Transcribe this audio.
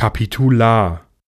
Kapitular